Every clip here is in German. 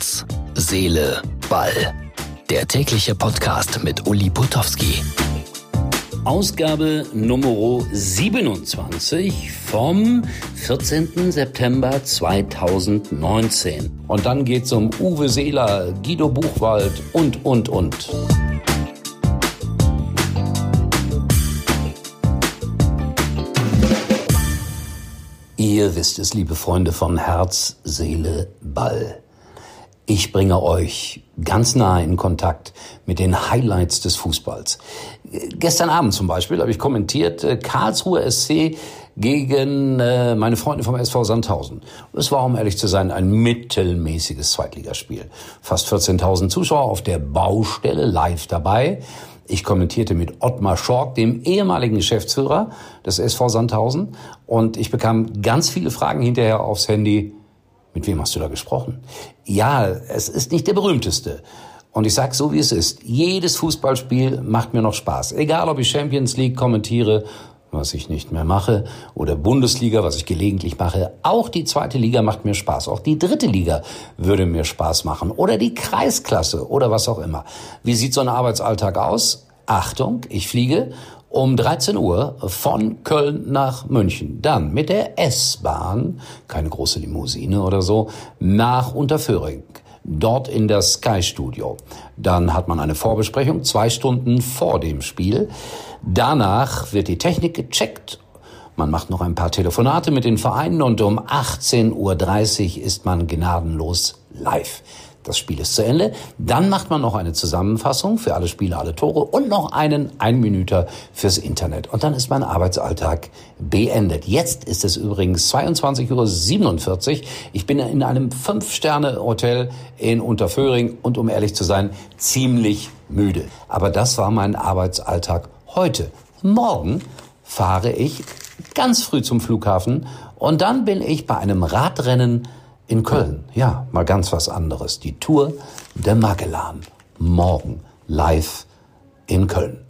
Herz, Seele, Ball. Der tägliche Podcast mit Uli Putowski. Ausgabe Nummer 27 vom 14. September 2019. Und dann geht's um Uwe Seeler, Guido Buchwald und, und, und. Ihr wisst es, liebe Freunde von Herz, Seele, Ball. Ich bringe euch ganz nah in Kontakt mit den Highlights des Fußballs. Gestern Abend zum Beispiel habe ich kommentiert äh, Karlsruhe SC gegen äh, meine Freunde vom SV Sandhausen. Es war, um ehrlich zu sein, ein mittelmäßiges Zweitligaspiel. Fast 14.000 Zuschauer auf der Baustelle live dabei. Ich kommentierte mit Ottmar Schork, dem ehemaligen Geschäftsführer des SV Sandhausen, und ich bekam ganz viele Fragen hinterher aufs Handy. Mit wem hast du da gesprochen? Ja, es ist nicht der berühmteste. Und ich sage so, wie es ist. Jedes Fußballspiel macht mir noch Spaß. Egal, ob ich Champions League kommentiere was ich nicht mehr mache, oder Bundesliga, was ich gelegentlich mache. Auch die zweite Liga macht mir Spaß. Auch die dritte Liga würde mir Spaß machen. Oder die Kreisklasse oder was auch immer. Wie sieht so ein Arbeitsalltag aus? Achtung, ich fliege um 13 Uhr von Köln nach München. Dann mit der S-Bahn, keine große Limousine oder so, nach Unterföhring dort in das Sky Studio. Dann hat man eine Vorbesprechung, zwei Stunden vor dem Spiel. Danach wird die Technik gecheckt. Man macht noch ein paar Telefonate mit den Vereinen und um 18.30 Uhr ist man gnadenlos live. Das Spiel ist zu Ende. Dann macht man noch eine Zusammenfassung für alle Spiele, alle Tore und noch einen Einminüter fürs Internet. Und dann ist mein Arbeitsalltag beendet. Jetzt ist es übrigens 22.47 Uhr. Ich bin in einem Fünf-Sterne-Hotel in Unterföhring und um ehrlich zu sein, ziemlich müde. Aber das war mein Arbeitsalltag heute. Morgen fahre ich ganz früh zum Flughafen und dann bin ich bei einem Radrennen in Köln. Ja, mal ganz was anderes. Die Tour de Magellan. Morgen live in Köln.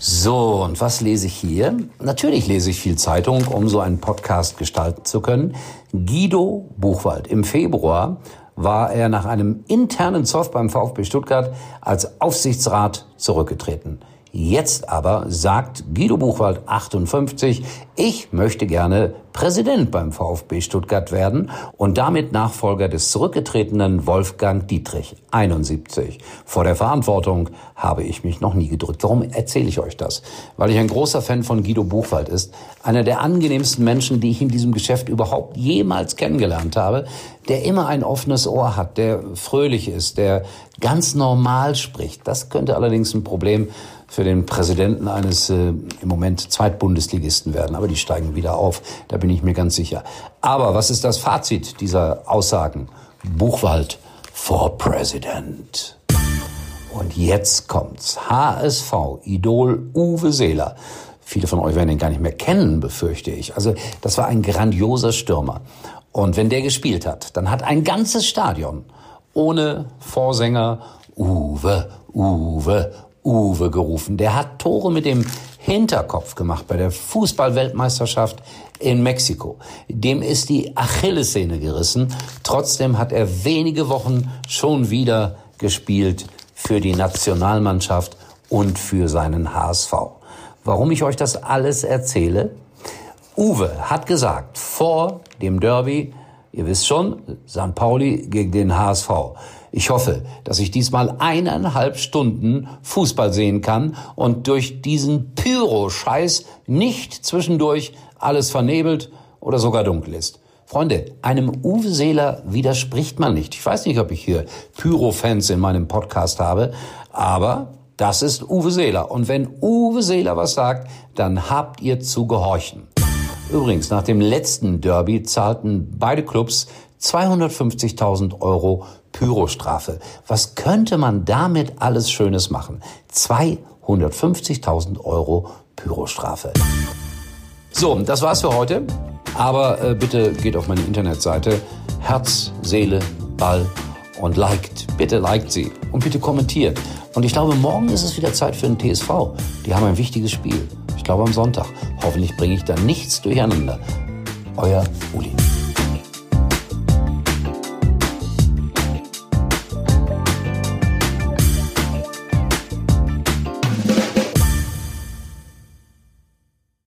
So, und was lese ich hier? Natürlich lese ich viel Zeitung, um so einen Podcast gestalten zu können. Guido Buchwald. Im Februar war er nach einem internen Zoff beim VfB Stuttgart als Aufsichtsrat zurückgetreten. Jetzt aber sagt Guido Buchwald 58, ich möchte gerne Präsident beim VfB Stuttgart werden und damit Nachfolger des zurückgetretenen Wolfgang Dietrich 71. Vor der Verantwortung habe ich mich noch nie gedrückt. Warum erzähle ich euch das? Weil ich ein großer Fan von Guido Buchwald ist, einer der angenehmsten Menschen, die ich in diesem Geschäft überhaupt jemals kennengelernt habe, der immer ein offenes Ohr hat, der fröhlich ist, der ganz normal spricht. Das könnte allerdings ein Problem für den Präsidenten eines äh, im Moment Zweitbundesligisten werden. Aber die steigen wieder auf, da bin ich mir ganz sicher. Aber was ist das Fazit dieser Aussagen? Buchwald for President. Und jetzt kommt's. HSV, Idol Uwe Seeler. Viele von euch werden ihn gar nicht mehr kennen, befürchte ich. Also das war ein grandioser Stürmer. Und wenn der gespielt hat, dann hat ein ganzes Stadion ohne Vorsänger Uwe, Uwe, Uwe gerufen. Der hat Tore mit dem Hinterkopf gemacht bei der Fußballweltmeisterschaft in Mexiko. Dem ist die Achillessehne gerissen. Trotzdem hat er wenige Wochen schon wieder gespielt für die Nationalmannschaft und für seinen HSV. Warum ich euch das alles erzähle? Uwe hat gesagt, vor dem Derby, ihr wisst schon, St. Pauli gegen den HSV. Ich hoffe, dass ich diesmal eineinhalb Stunden Fußball sehen kann und durch diesen Pyro-Scheiß nicht zwischendurch alles vernebelt oder sogar dunkel ist. Freunde, einem Uwe Seeler widerspricht man nicht. Ich weiß nicht, ob ich hier Pyro-Fans in meinem Podcast habe, aber das ist Uwe Seeler. Und wenn Uwe Seeler was sagt, dann habt ihr zu gehorchen. Übrigens, nach dem letzten Derby zahlten beide Clubs 250.000 Euro Pyrostrafe. Was könnte man damit alles Schönes machen? 250.000 Euro Pyrostrafe. So, das war's für heute. Aber äh, bitte geht auf meine Internetseite Herz, Seele, Ball und liked. Bitte liked sie und bitte kommentiert. Und ich glaube, morgen ist es wieder Zeit für den TSV. Die haben ein wichtiges Spiel. Ich glaube am Sonntag. Hoffentlich bringe ich da nichts durcheinander. Euer Uli.